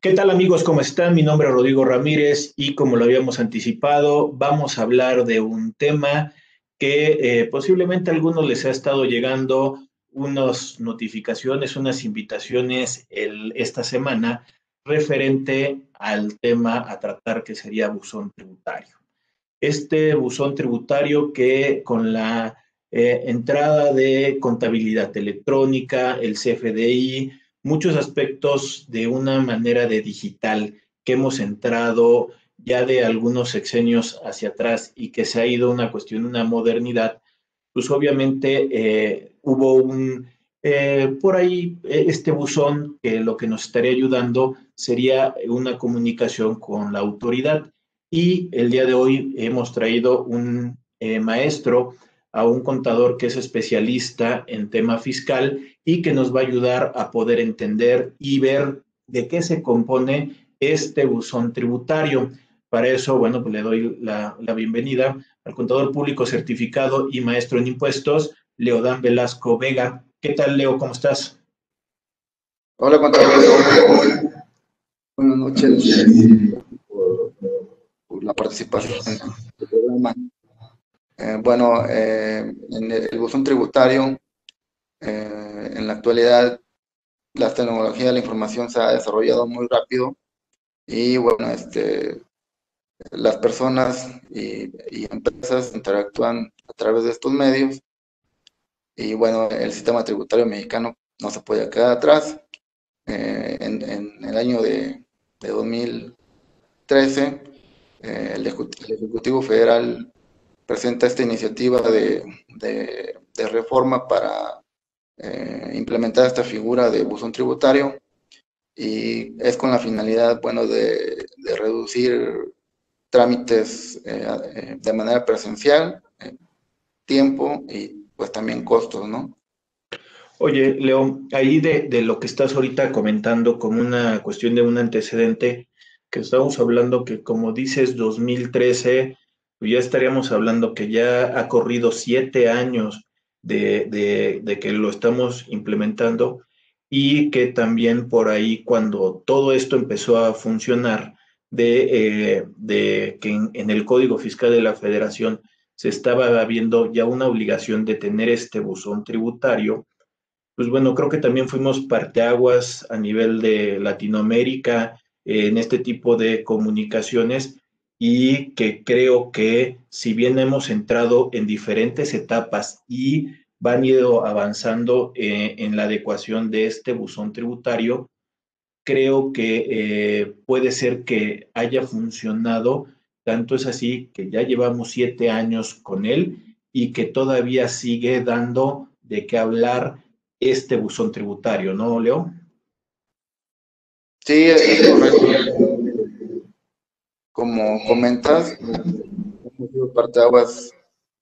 ¿Qué tal amigos? ¿Cómo están? Mi nombre es Rodrigo Ramírez y como lo habíamos anticipado, vamos a hablar de un tema que eh, posiblemente a algunos les ha estado llegando unas notificaciones, unas invitaciones esta semana referente al tema a tratar que sería buzón tributario. Este buzón tributario que con la eh, entrada de contabilidad electrónica, el CFDI, muchos aspectos de una manera de digital que hemos entrado ya de algunos sexenios hacia atrás y que se ha ido una cuestión, una modernidad, pues obviamente eh, hubo un, eh, por ahí este buzón que lo que nos estaría ayudando sería una comunicación con la autoridad. Y el día de hoy hemos traído un maestro a un contador que es especialista en tema fiscal y que nos va a ayudar a poder entender y ver de qué se compone este buzón tributario. Para eso, bueno, pues le doy la, bienvenida al contador público certificado y maestro en impuestos, Leodán Velasco Vega. ¿Qué tal, Leo? ¿Cómo estás? Hola, contador. Buenas noches por, la participación en el programa. Eh, bueno, eh, en el buzón tributario, eh, en la actualidad, la tecnología de la información se ha desarrollado muy rápido y bueno, este, las personas y, empresas interactúan a través de estos medios y bueno, el sistema tributario mexicano no se puede quedar atrás. En, el año de, 2013, el Ejecutivo Federal presenta esta iniciativa de, reforma para eh, implementar esta figura de buzón tributario y es con la finalidad, bueno, de, reducir trámites eh, eh, de manera presencial, tiempo y pues también costos, ¿no? Oye, León, ahí de, de, lo que estás ahorita comentando como una cuestión de un antecedente, que estamos hablando que como dices, 2013 pues ya estaríamos hablando que ya ha corrido siete años de, que lo estamos implementando y que también por ahí cuando todo esto empezó a funcionar, de, eh, que en, el Código Fiscal de la Federación se estaba viendo ya una obligación de tener este buzón tributario, pues bueno, creo que también fuimos parteaguas a nivel de Latinoamérica en este tipo de comunicaciones y que creo que si bien hemos entrado en diferentes etapas y van ido avanzando eh, en la adecuación de este buzón tributario, creo que eh, puede ser que haya funcionado, tanto es así que ya llevamos siete años con él y que todavía sigue dando de qué hablar este buzón tributario, ¿no, Leo? Sí, es correcto como comentas, hemos sido parte aguas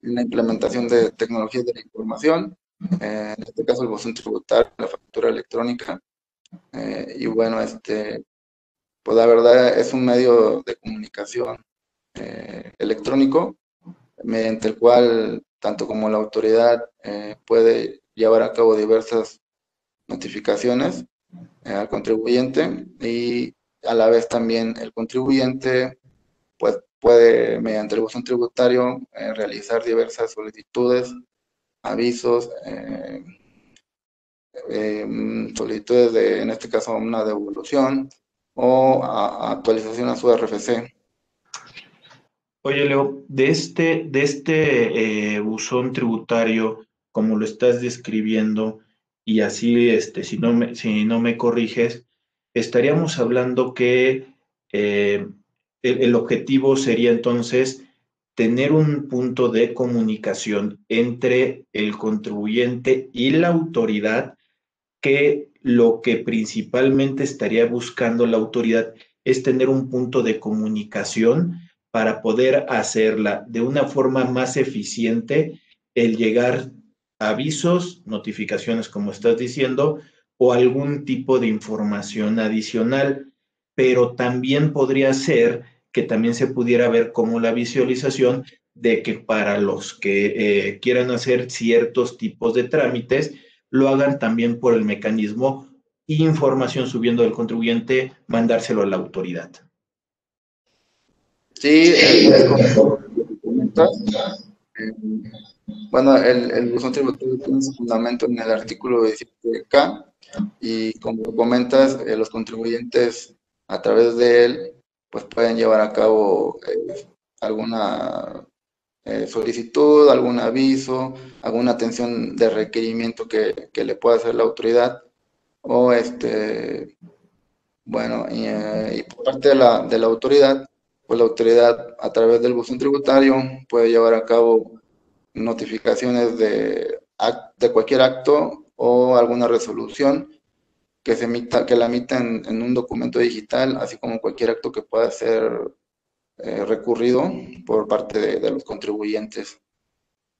en la implementación de tecnologías de la información, eh, en este caso el buzón tributario, la factura electrónica, eh, y bueno, este, pues la verdad es un medio de comunicación eh, electrónico mediante el cual tanto como la autoridad puede llevar a cabo diversas notificaciones al contribuyente y a la vez también el contribuyente pues puede, mediante el buzón tributario, eh, realizar diversas solicitudes, avisos, eh, eh, solicitudes de, en este caso, una devolución o actualización a su RFC. Oye, Leo, de este, de este buzón tributario, como lo estás describiendo, y así, este, si, no me, si no me corriges, estaríamos hablando que el, objetivo sería entonces tener un punto de comunicación entre el contribuyente y la autoridad que lo que principalmente estaría buscando la autoridad es tener un punto de comunicación para poder hacerla de una forma más eficiente el llegar a avisos, notificaciones, como estás diciendo, o algún tipo de información adicional, pero también podría ser que también se pudiera ver como la visualización de que para los que eh, quieran hacer ciertos tipos de trámites, lo hagan también por el mecanismo información subiendo del contribuyente, mandárselo a la autoridad. Sí, eh, bueno, el, el buzón tributario tiene su fundamento en el artículo 17K y como comentas, eh, los contribuyentes a través de él pues pueden llevar a cabo eh, alguna eh, solicitud, algún aviso, alguna atención de requerimiento que, que, le pueda hacer la autoridad o este bueno y, por parte de la, de la autoridad pues la autoridad a través del buzón tributario puede llevar a cabo notificaciones de, de cualquier acto o alguna resolución que se emita, que la emita en, un documento digital, así como cualquier acto que pueda ser eh, recurrido por parte de, los contribuyentes.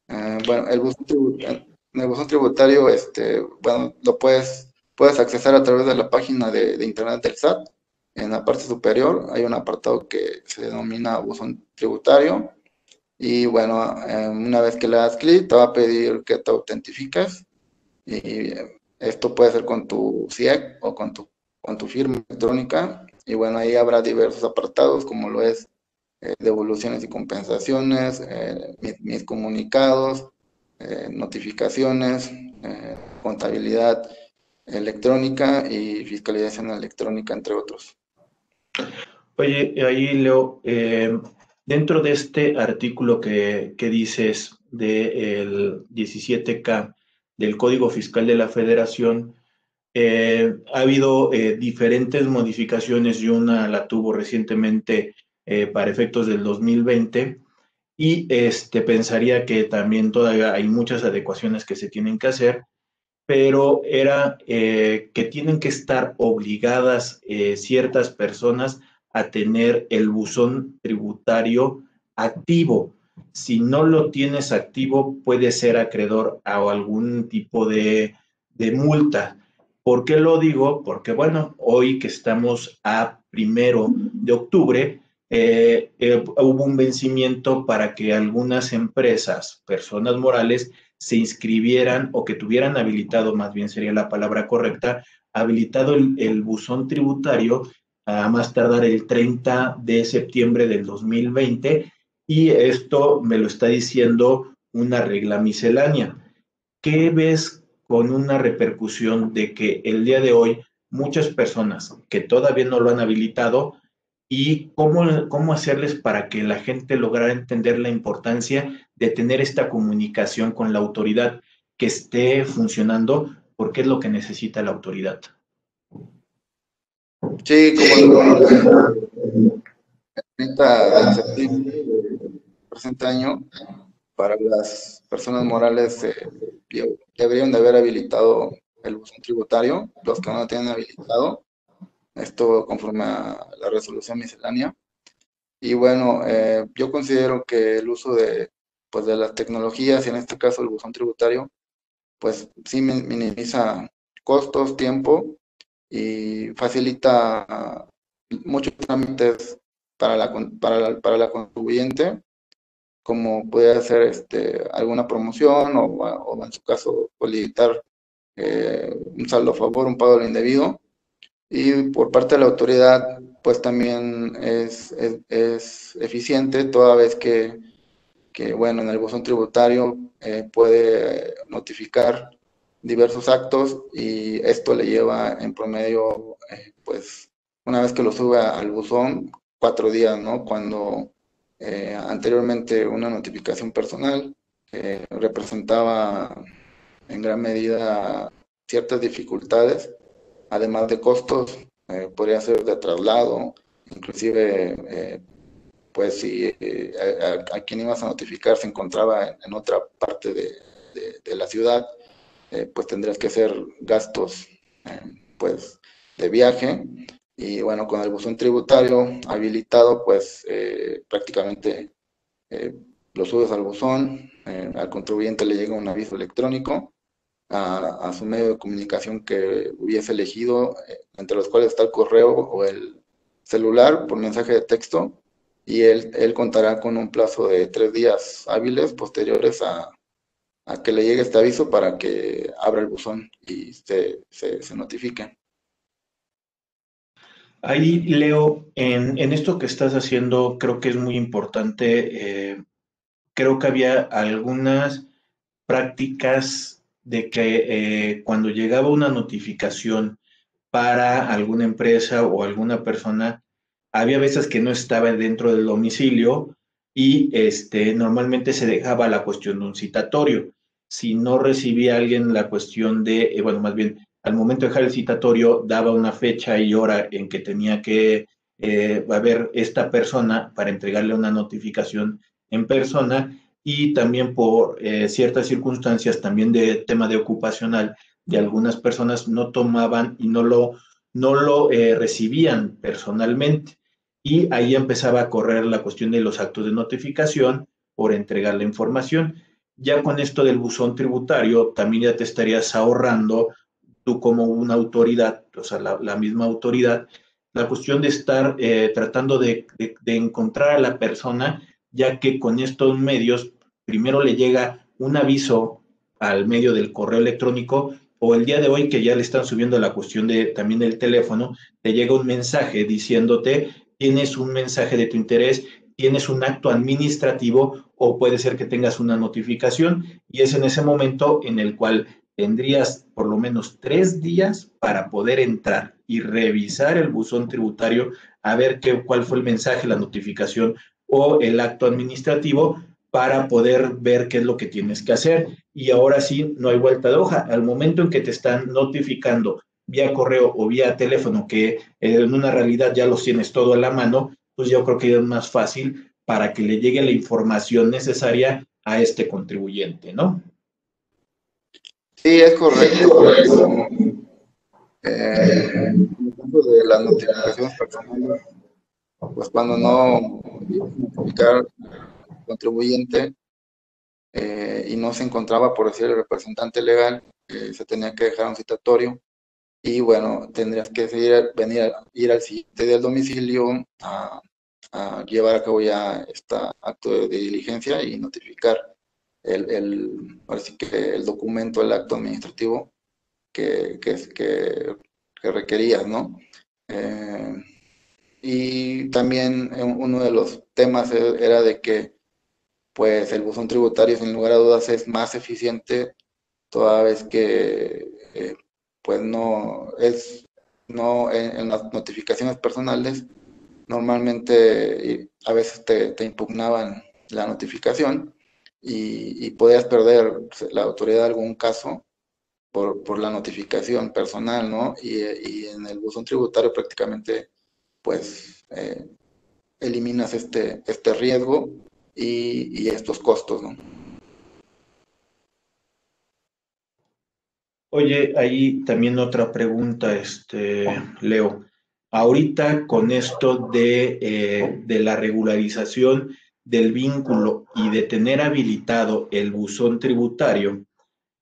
Eh, bueno, el buzón, tributario, el buzón tributario, este, bueno, lo puedes, puedes accesar a través de la página de, de internet del SAT. En la parte superior hay un apartado que se denomina buzón tributario y bueno, eh, una vez que le das clic, te va a pedir que te autentifiques. Y esto puede ser con tu CIEC o con tu, con tu firma electrónica. Y bueno, ahí habrá diversos apartados, como lo es eh, devoluciones y compensaciones, eh, mis, comunicados, notificaciones, contabilidad electrónica y fiscalización electrónica, entre otros. Oye, ahí Leo, Dentro de este artículo que, dices del 17K del Código Fiscal de la Federación, eh, ha habido eh, diferentes modificaciones y una la tuvo recientemente eh, para efectos del 2020 y este, pensaría que también todavía hay muchas adecuaciones que se tienen que hacer, pero era que tienen que estar obligadas ciertas personas a tener el buzón tributario activo. Si no lo tienes activo, puede ser acreedor a algún tipo de, multa. ¿Por qué lo digo? Porque, bueno, hoy que estamos a primero de octubre, eh, eh, hubo un vencimiento para que algunas empresas, personas morales, se inscribieran o que tuvieran habilitado, más bien sería la palabra correcta, habilitado el buzón tributario a más tardar el 30 de septiembre del 2020 y esto me lo está diciendo una regla miscelánea. ¿Qué ves con una repercusión de que el día de hoy muchas personas que todavía no lo han habilitado y cómo, cómo hacerles para que la gente lograra entender la importancia de tener esta comunicación con la autoridad que esté funcionando porque es lo que necesita la autoridad? Sí, como el 30 de septiembre del presente año, para las personas morales eh, deberían de haber habilitado el buzón tributario, los que no lo tienen habilitado, esto conforme a la resolución miscelánea. Y bueno, eh, yo considero que el uso de, pues, de las tecnologías, y en este caso el buzón tributario, pues sí minimiza costos, tiempo y facilita muchos trámites para la, para para la contribuyente, como puede hacer este, alguna promoción o, o en su caso solicitar eh, un saldo a favor, un pago lo indebido. Y por parte de la autoridad, pues también es, es, eficiente toda vez que, que, bueno, en el buzón tributario eh, puede notificar diversos actos y esto le lleva en promedio, eh, pues, una vez que lo sube al buzón, cuatro días, ¿no? Cuando eh, anteriormente una notificación personal representaba en gran medida ciertas dificultades, además de costos, eh, podría ser de traslado, inclusive, pues si a, quien ibas a notificar se encontraba en, otra parte de, de la ciudad, eh, pues tendrías que hacer gastos eh, pues de viaje y bueno, con el buzón tributario habilitado, pues eh, prácticamente lo subes al buzón, al contribuyente le llega un aviso electrónico a, su medio de comunicación que hubiese elegido, entre los cuales está el correo o el celular por mensaje de texto, y él, él contará con un plazo de tres días hábiles posteriores a, a que le llegue este aviso para que abra el buzón y se, se, notifique. Ahí, Leo, en, esto que estás haciendo, creo que es muy importante. Eh, creo que había algunas prácticas de que eh, cuando llegaba una notificación para alguna empresa o alguna persona, había veces que no estaba dentro del domicilio y este, normalmente se dejaba la cuestión de un citatorio. Si no recibía alguien la cuestión de, eh, bueno, más bien al momento de dejar el citatorio, daba una fecha y hora en que tenía que eh, haber esta persona para entregarle una notificación en persona y también por eh, ciertas circunstancias, también de tema de ocupacional, de algunas personas no tomaban y no lo, no lo eh, recibían personalmente. Y ahí empezaba a correr la cuestión de los actos de notificación por entregar la información. Ya con esto del buzón tributario, también ya te estarías ahorrando tú como una autoridad, o sea, la, misma autoridad, la cuestión de estar eh, tratando de, encontrar a la persona, ya que con estos medios, primero le llega un aviso al medio del correo electrónico o el día de hoy que ya le están subiendo la cuestión de también el teléfono, te llega un mensaje diciéndote, tienes un mensaje de tu interés, tienes un acto administrativo o puede ser que tengas una notificación y es en ese momento en el cual tendrías por lo menos tres días para poder entrar y revisar el buzón tributario a ver qué, cuál fue el mensaje, la notificación o el acto administrativo para poder ver qué es lo que tienes que hacer. Y ahora sí, no hay vuelta de hoja. Al momento en que te están notificando vía correo o vía teléfono, que en una realidad ya los tienes todo a la mano, pues yo creo que es más fácil para que le llegue la información necesaria a este contribuyente, ¿no? Sí, es correcto. Eh, en el caso de las notificaciones personales, pues cuando no notificar contribuyente eh, y no se encontraba, por decir, el representante legal, eh, se tenía que dejar un citatorio y bueno, tendrías que seguir, venir ir al sitio del domicilio a, a, llevar a cabo ya este acto de diligencia y notificar el, el, que el documento, el acto administrativo que, que, que, que requerías, ¿no? Eh, y también uno de los temas e, era de que pues el buzón tributario sin lugar a dudas es más eficiente toda vez que eh, pues no es no en, las notificaciones personales normalmente a veces te, te impugnaban la notificación y, podías perder la autoridad de algún caso por, por la notificación personal, ¿no? Y, y, en el buzón tributario prácticamente, pues, eh, eliminas este, este riesgo y, y estos costos, ¿no? Oye, ahí también otra pregunta, este, Leo. Ahorita con esto de, eh, de la regularización del vínculo y de tener habilitado el buzón tributario,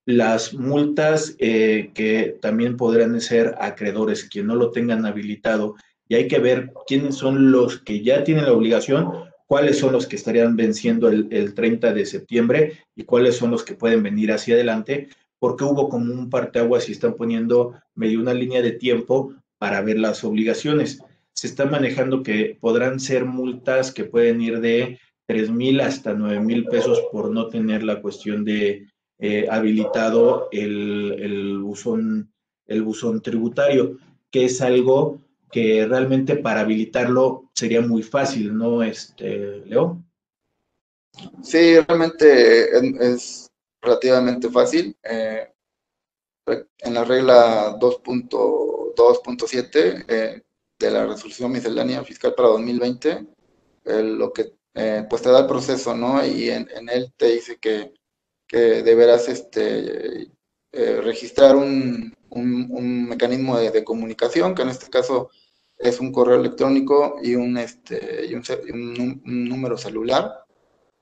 las multas eh, que también podrán ser acreedores, quien no lo tengan habilitado, y hay que ver quiénes son los que ya tienen la obligación, cuáles son los que estarían venciendo el, el 30 de septiembre y cuáles son los que pueden venir hacia adelante, porque hubo como un parteaguas y están poniendo medio una línea de tiempo para ver las obligaciones. Se está manejando que podrán ser multas que pueden ir de tres mil hasta nueve mil pesos por no tener la cuestión de eh, habilitado el, el, buzón, el buzón tributario, que es algo que realmente para habilitarlo sería muy fácil, ¿no, este, Leo? Sí, realmente es, relativamente fácil. Eh, en la regla 2.2.7 eh, de la resolución miscelánea fiscal para 2020, lo que eh, pues te da el proceso, ¿no? Y en, él te dice que, deberás este, eh, registrar un, mecanismo de, comunicación, que en este caso es un correo electrónico y un, este, y un, número celular.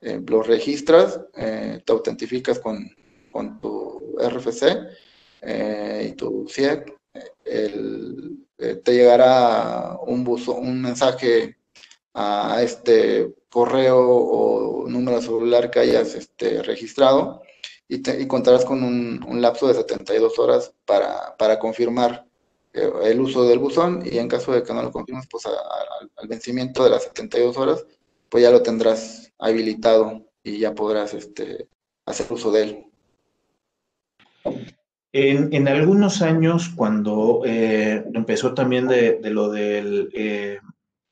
Eh, lo registras, te autentificas con, con tu RFC y tu CIEC. te llegará un, buzo, un mensaje a este correo o número celular que hayas este, registrado y, contarás con un, lapso de 72 horas para, confirmar el uso del buzón y en caso de que no lo confirmes, pues al vencimiento de las 72 horas, pues ya lo tendrás habilitado y ya podrás este, hacer uso de él. En, algunos años, cuando eh, empezó también de, lo de eh,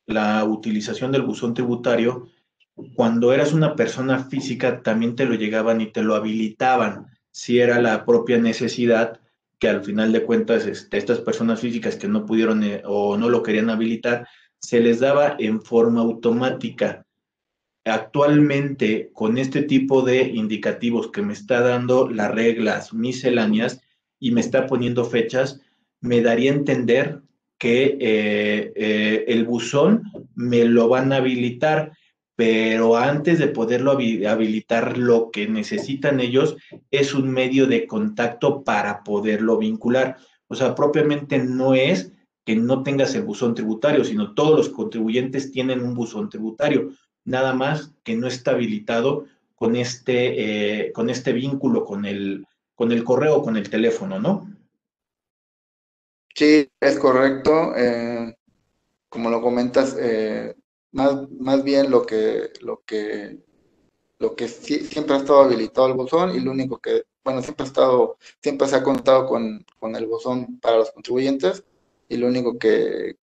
la utilización del buzón tributario, cuando eras una persona física también te lo llegaban y te lo habilitaban, si era la propia necesidad que al final de cuentas este, estas personas físicas que no pudieron eh, o no lo querían habilitar, se les daba en forma automática. Actualmente, con este tipo de indicativos que me está dando las reglas misceláneas y me está poniendo fechas, me daría a entender que eh, eh, el buzón me lo van a habilitar, pero antes de poderlo habilitar, lo que necesitan ellos es un medio de contacto para poderlo vincular. O sea, propiamente no es que no tengas el buzón tributario, sino todos los contribuyentes tienen un buzón tributario nada más que no está habilitado con este, eh, con este vínculo con el, con el correo, con el teléfono, ¿no? Sí, es correcto. Eh, como lo comentas, eh, más, más bien lo que, lo que, lo que siempre ha estado habilitado el buzón y lo único que, bueno, siempre ha estado, siempre se ha contado con, con el buzón para los contribuyentes y lo único que,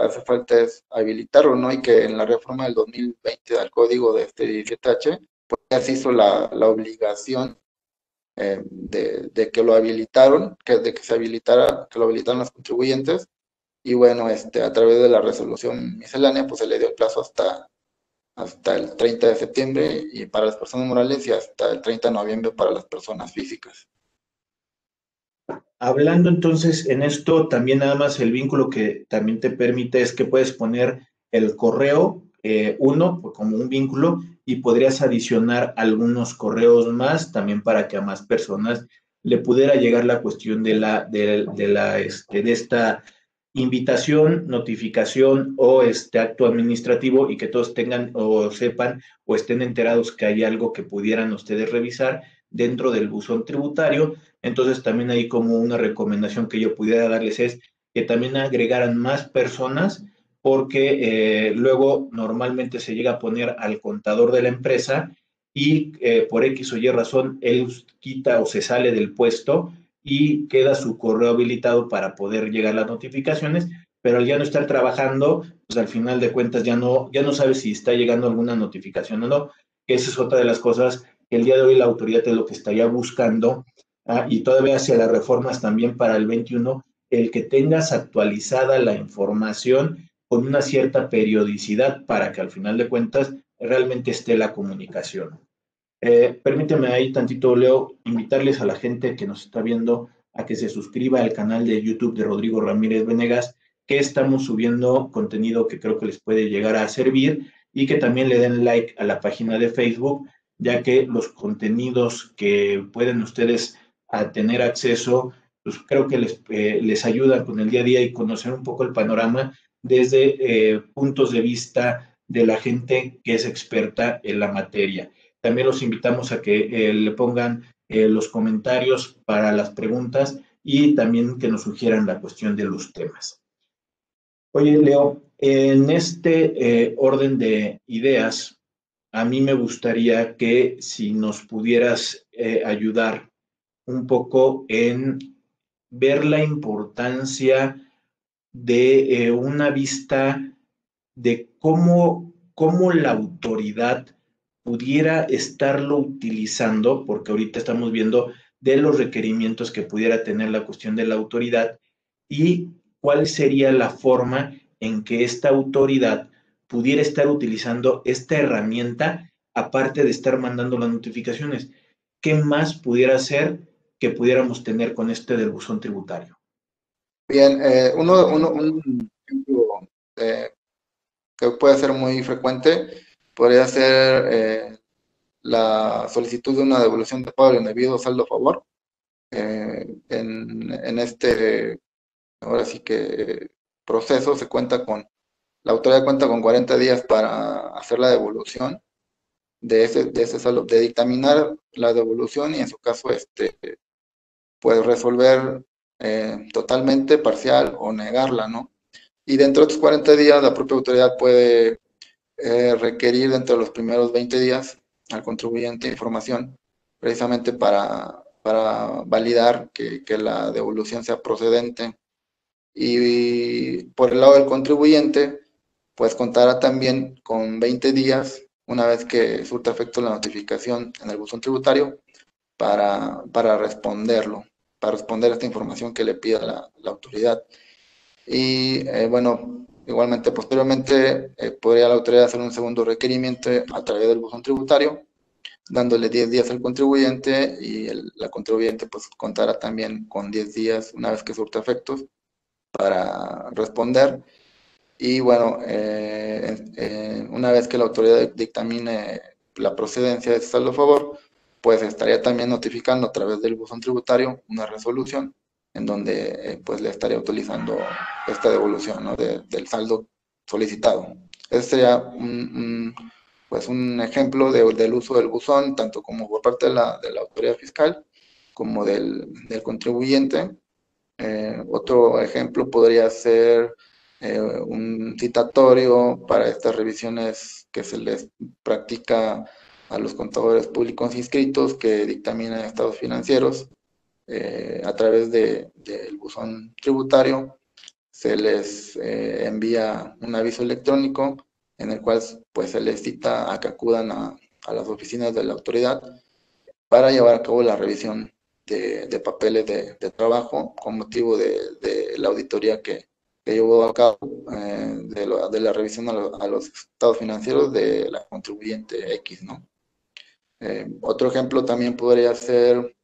hace falta es habilitarlo, ¿no? Y que en la reforma del 2020 del código de este 17H, pues ya se hizo la, obligación eh, de, que lo habilitaron, que, de que se habilitara, que lo habilitaron los contribuyentes, y bueno, este, a través de la resolución miscelánea, pues se le dio plazo hasta, hasta el 30 de septiembre y para las personas morales y hasta el 30 de noviembre para las personas físicas. Hablando entonces en esto, también nada más el vínculo que también te permite es que puedes poner el correo eh, uno como un vínculo y podrías adicionar algunos correos más también para que a más personas le pudiera llegar la cuestión de la de, la este, de esta invitación, notificación o este acto administrativo y que todos tengan o sepan o estén enterados que hay algo que pudieran ustedes revisar dentro del buzón tributario. Entonces también ahí como una recomendación que yo pudiera darles es que también agregaran más personas porque eh, luego normalmente se llega a poner al contador de la empresa y eh, por X o Y razón él quita o se sale del puesto y queda su correo habilitado para poder llegar las notificaciones, pero al ya no estar trabajando, pues al final de cuentas ya no, ya no sabe si está llegando alguna notificación o no, que esa es otra de las cosas que el día de hoy la autoridad es lo que estaría buscando, ah, y todavía hacia las reformas también para el 21, el que tengas actualizada la información con una cierta periodicidad para que al final de cuentas realmente esté la comunicación. Eh, permíteme ahí tantito, Leo, invitarles a la gente que nos está viendo a que se suscriba al canal de YouTube de Rodrigo Ramírez Venegas, que estamos subiendo contenido que creo que les puede llegar a servir y que también le den like a la página de Facebook ya que los contenidos que pueden ustedes tener acceso, pues creo que les, eh, les ayuda con el día a día y conocer un poco el panorama desde eh, puntos de vista de la gente que es experta en la materia. También los invitamos a que eh, le pongan los comentarios para las preguntas y también que nos sugieran la cuestión de los temas. Oye, Leo, en este orden de ideas, a mí me gustaría que si nos pudieras eh, ayudar un poco en ver la importancia de eh, una vista de cómo, cómo la autoridad pudiera estarlo utilizando, porque ahorita estamos viendo de los requerimientos que pudiera tener la cuestión de la autoridad y cuál sería la forma en que esta autoridad pudiera estar utilizando esta herramienta aparte de estar mandando las notificaciones. ¿Qué más pudiera ser que pudiéramos tener con este del buzón tributario? Bien, eh, uno, un ejemplo eh, que puede ser muy frecuente podría ser eh, la solicitud de una devolución de pago indebido saldo a favor. En, en, este, ahora sí que proceso se cuenta con la autoridad cuenta con 40 días para hacer la devolución de ese, de ese saldo, de dictaminar la devolución y en su caso, este, pues resolver eh, totalmente, parcial o negarla, ¿no? Y dentro de estos 40 días, la propia autoridad puede eh, requerir dentro de los primeros 20 días al contribuyente información, precisamente para, para validar que, que la devolución sea procedente. Y, por el lado del contribuyente, pues contará también con 20 días, una vez que surta efecto la notificación en el buzón tributario, para, para responderlo, para responder a esta información que le pida la, autoridad. Y eh, bueno, igualmente posteriormente eh, podría la autoridad hacer un segundo requerimiento a través del buzón tributario, dándole 10 días al contribuyente y el, la contribuyente pues contará también con 10 días una vez que surta efectos para responder. Y bueno, eh, una vez que la autoridad dictamine la procedencia de este saldo a favor, pues estaría también notificando a través del buzón tributario una resolución en donde eh, pues le estaría utilizando esta devolución ¿no? del saldo solicitado. Ese sería un, pues un ejemplo del uso del buzón, tanto como por parte de la, autoridad fiscal como del, del contribuyente. Eh, otro ejemplo podría ser eh, un citatorio para estas revisiones que se les practica a los contadores públicos inscritos que dictaminan estados financieros eh, a través del buzón tributario se les eh, envía un aviso electrónico en el cual pues se les cita a que acudan a, las oficinas de la autoridad para llevar a cabo la revisión de, papeles de, trabajo con motivo de, la auditoría que, que, llevó a cabo eh, de, la revisión a, los estados financieros de la contribuyente X, ¿no? Otro ejemplo también podría ser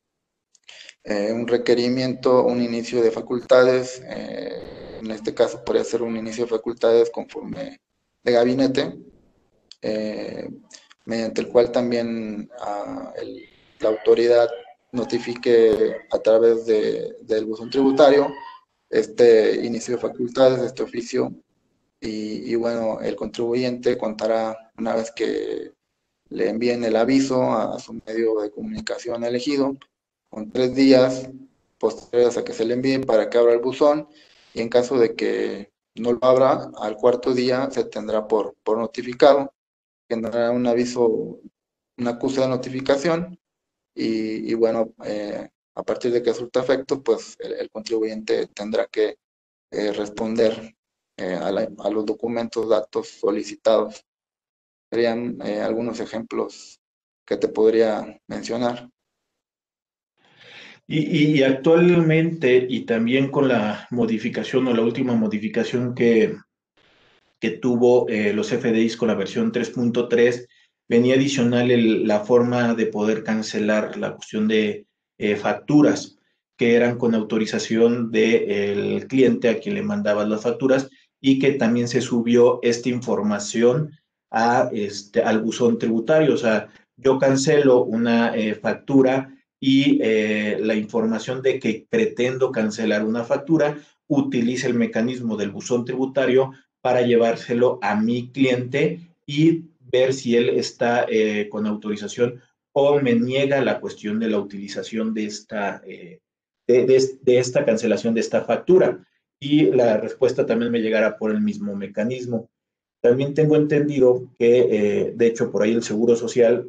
eh, un requerimiento, un inicio de facultades, eh, en este caso podría ser un inicio de facultades conforme de gabinete, eh, mediante el cual también ah, la autoridad notifique a través de, del buzón tributario este inicio de facultades, este oficio, y, bueno, el contribuyente contará una vez que le envíen el aviso a su medio de comunicación elegido, con tres días posteriores a que se le envíe para que abra el buzón y en caso de que no lo abra, al cuarto día se tendrá por, por notificado, tendrá un aviso, una acusa de notificación y, bueno, eh, a partir de que resulta efecto, pues el, contribuyente tendrá que eh, responder eh, a, a, los documentos, datos solicitados. Serían algunos ejemplos que te podría mencionar. Y, actualmente, y también con la modificación o la última modificación que, que tuvo eh, los FDIs con la versión 3.3, venía adicional la forma de poder cancelar la cuestión de eh, facturas que eran con autorización del cliente a quien le mandaban las facturas y que también se subió esta información a este, al buzón tributario. O sea, yo cancelo una eh, factura y eh, la información de que pretendo cancelar una factura, utilice el mecanismo del buzón tributario para llevárselo a mi cliente y ver si él está eh, con autorización o me niega la cuestión de la utilización de esta, eh, de, esta cancelación de esta factura. Y la respuesta también me llegará por el mismo mecanismo. También tengo entendido que, de hecho, por ahí el Seguro Social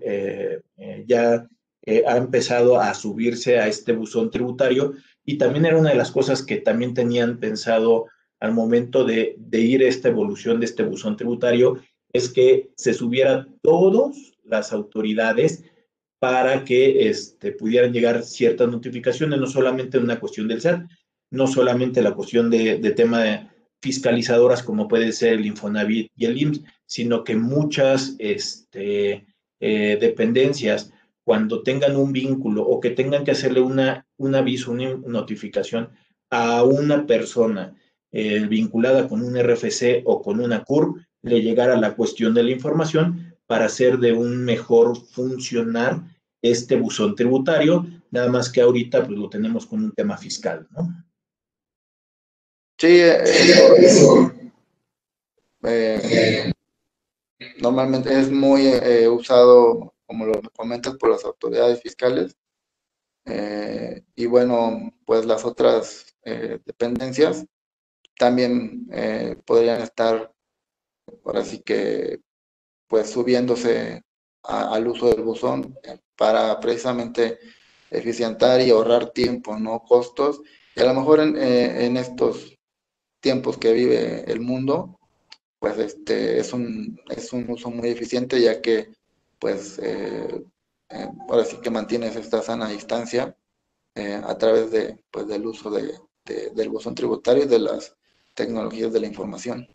ya eh, ha empezado a subirse a este buzón tributario y también era una de las cosas que también tenían pensado al momento de, ir a esta evolución de este buzón tributario, es que se subiera todas las autoridades para que este, pudieran llegar ciertas notificaciones, no solamente una cuestión del SAT, no solamente la cuestión de, tema de fiscalizadoras como puede ser el Infonavit y el IMSS, sino que muchas este, eh, dependencias cuando tengan un vínculo o que tengan que hacerle una, un aviso, una notificación a una persona eh, vinculada con un RFC o con una CUR, le llegara la cuestión de la información para hacer de un mejor funcionar este buzón tributario, nada más que ahorita pues lo tenemos con un tema fiscal, ¿no? Sí, eh, eh, normalmente es muy usado como lo comentas, por las autoridades fiscales. Eh, y bueno, pues las otras eh, dependencias también podrían estar, ahora sí que, pues subiéndose al uso del buzón para precisamente eficientar y ahorrar tiempo, no costos. Y a lo mejor en, en estos tiempos que vive el mundo, pues este es un, es un uso muy eficiente ya que pues eh, eh, ahora sí que mantienes esta sana distancia eh, a través de, pues, del uso de, del buzón tributario y de las tecnologías de la información.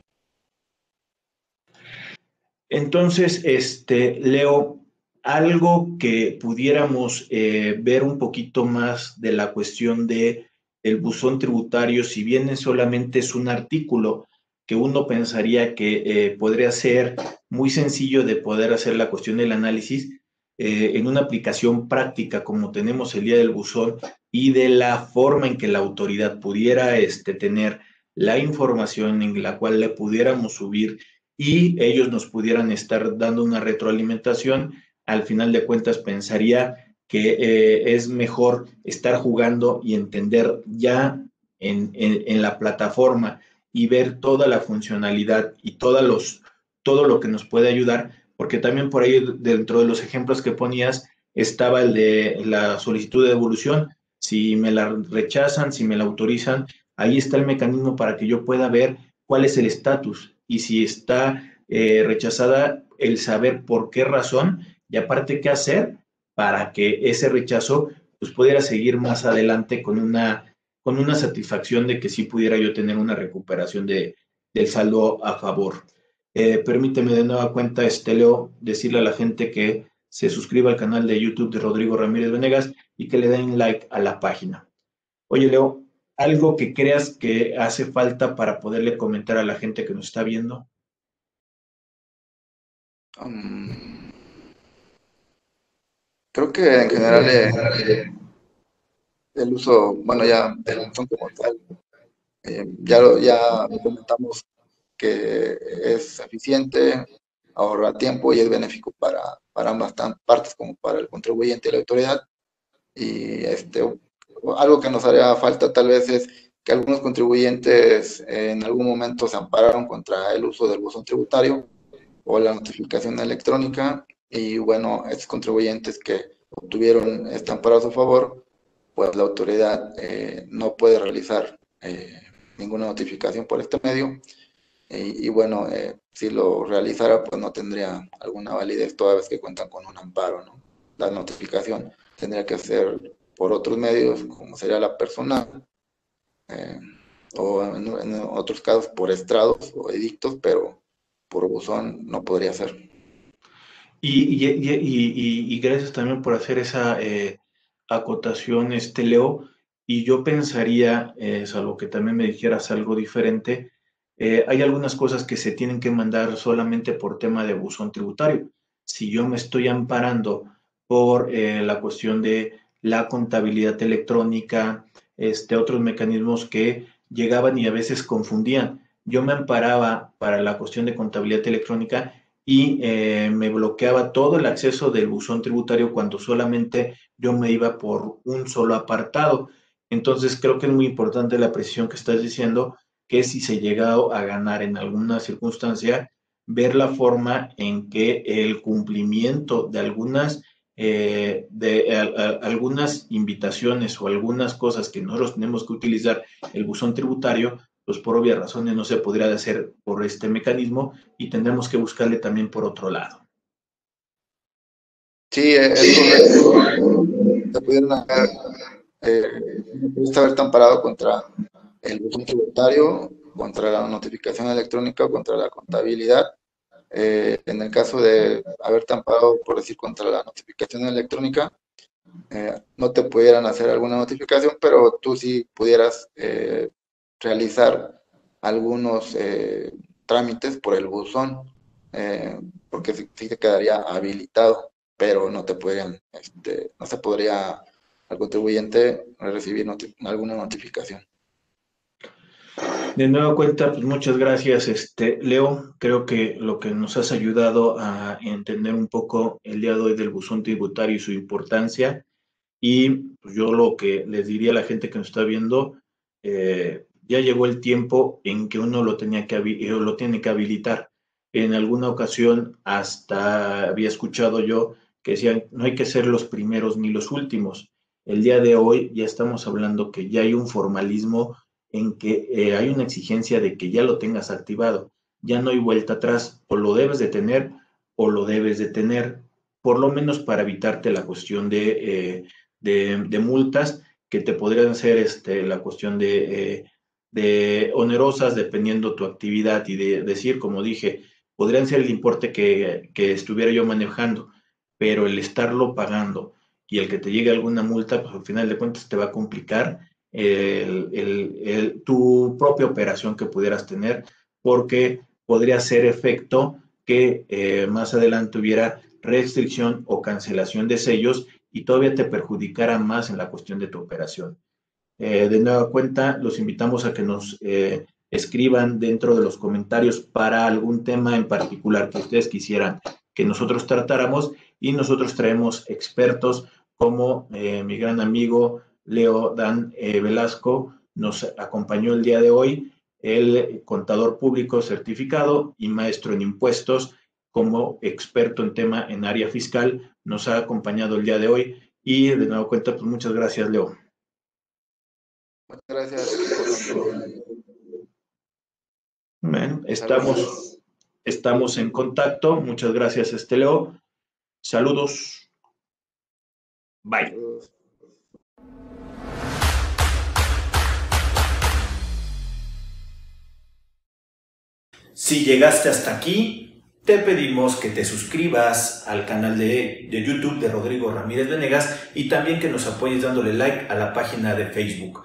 Entonces, este, Leo, algo que pudiéramos ver un poquito más de la cuestión de el buzón tributario, si bien solamente es un artículo que uno pensaría que eh, podría ser muy sencillo de poder hacer la cuestión del análisis, eh, en una aplicación práctica como tenemos el día del buzón y de la forma en que la autoridad pudiera este, tener la información en la cual le pudiéramos subir y ellos nos pudieran estar dando una retroalimentación, al final de cuentas pensaría que eh, es mejor estar jugando y entender ya en, la plataforma y ver toda la funcionalidad y los, todo lo que nos puede ayudar, porque también por ahí dentro de los ejemplos que ponías estaba el de la solicitud de devolución. Si me la rechazan, si me la autorizan, ahí está el mecanismo para que yo pueda ver cuál es el estatus y si está eh, rechazada, el saber por qué razón y aparte qué hacer para que ese rechazo pues pudiera seguir más adelante con una, con una satisfacción de que sí pudiera yo tener una recuperación de, del saldo a favor. Eh, permíteme de nueva cuenta, este Leo, decirle a la gente que se suscriba al canal de YouTube de Rodrigo Ramírez Venegas y que le den like a la página. Oye, Leo, ¿algo que creas que hace falta para poderle comentar a la gente que nos está viendo? Um, Creo que en general eh, el uso, bueno, ya del como tal, eh, ya, lo, ya comentamos que es eficiente, ahorra tiempo y es benéfico para, para ambas partes, como para el contribuyente y la autoridad. Y este, algo que nos haría falta tal vez es que algunos contribuyentes en algún momento se ampararon contra el uso del buzón tributario o la notificación electrónica y bueno, estos contribuyentes que obtuvieron este amparo a su favor, pues la autoridad eh, no puede realizar eh, ninguna notificación por este medio. Y, bueno, eh, si lo realizara, pues no tendría alguna validez toda vez que cuentan con un amparo, ¿no? La notificación tendría que ser por otros medios, como sería la persona, o en, en, otros casos por estrados o edictos, pero por buzón no podría ser. Y, gracias también por hacer esa eh, acotación, este Leo. Y yo pensaría, eh, salvo que también me dijeras algo diferente, eh, hay algunas cosas que se tienen que mandar solamente por tema de buzón tributario. Si yo me estoy amparando por la cuestión de la contabilidad electrónica, este, otros mecanismos que llegaban y a veces confundían. Yo me amparaba para la cuestión de contabilidad electrónica y eh, me bloqueaba todo el acceso del buzón tributario cuando solamente yo me iba por un solo apartado. Entonces creo que es muy importante la precisión que estás diciendo, que si se llega a ganar en alguna circunstancia, ver la forma en que el cumplimiento de algunas, eh, de algunas invitaciones o algunas cosas que nosotros tenemos que utilizar el buzón tributario, pues por obvias razones no se podría hacer por este mecanismo y tendremos que buscarle también por otro lado. Sí, es correcto. Se pudieron haber, eh, haber tan parado contra el buzón tributario, contra la notificación electrónica, contra la contabilidad. Eh, en el caso de haber tampado, por decir, contra la notificación electrónica, eh, no te pudieran hacer alguna notificación, pero tú sí pudieras eh, realizar algunos eh, trámites por el buzón, eh, porque sí, te quedaría habilitado, pero no te podrían, este, no se podría al contribuyente recibir alguna notificación. De nuevo cuenta, pues muchas gracias, este, Leo. Creo que lo que nos has ayudado a entender un poco el día de hoy del buzón tributario y su importancia Y pues, yo lo que les diría a la gente que nos está viendo, eh, ya llegó el tiempo en que uno lo, tenía que, eh, lo tiene que habilitar. En alguna ocasión hasta había escuchado yo que decían, no hay que ser los primeros ni los últimos. El día de hoy ya estamos hablando que ya hay un formalismo en que eh, hay una exigencia de que ya lo tengas activado. Ya no hay vuelta atrás, o lo debes de tener o lo debes de tener, por lo menos para evitarte la cuestión de, de, multas que te podrían ser este, la cuestión de de onerosas dependiendo tu actividad y de decir, como dije, podrían ser el importe que, estuviera yo manejando, pero el estarlo pagando y el que te llegue alguna multa, pues al final de cuentas te va a complicar tu propia operación que pudieras tener, porque podría ser efecto que eh, más adelante hubiera restricción o cancelación de sellos y todavía te perjudicara más en la cuestión de tu operación. Eh, de nueva cuenta, los invitamos a que nos eh, escriban dentro de los comentarios para algún tema en particular que ustedes quisieran que nosotros tratáramos. Y nosotros traemos expertos como eh, mi gran amigo Leo Dan Velasco nos acompañó el día de hoy, el contador público certificado y maestro en impuestos como experto en tema en área fiscal, nos ha acompañado el día de hoy. Y de nueva cuenta, pues muchas gracias, Leo. Muchas gracias. estamos, estamos en contacto. Muchas gracias, Esteleo. Saludos. Bye. Si llegaste hasta aquí, te pedimos que te suscribas al canal de, YouTube de Rodrigo Ramírez Venegas y también que nos apoyes dándole like a la página de Facebook.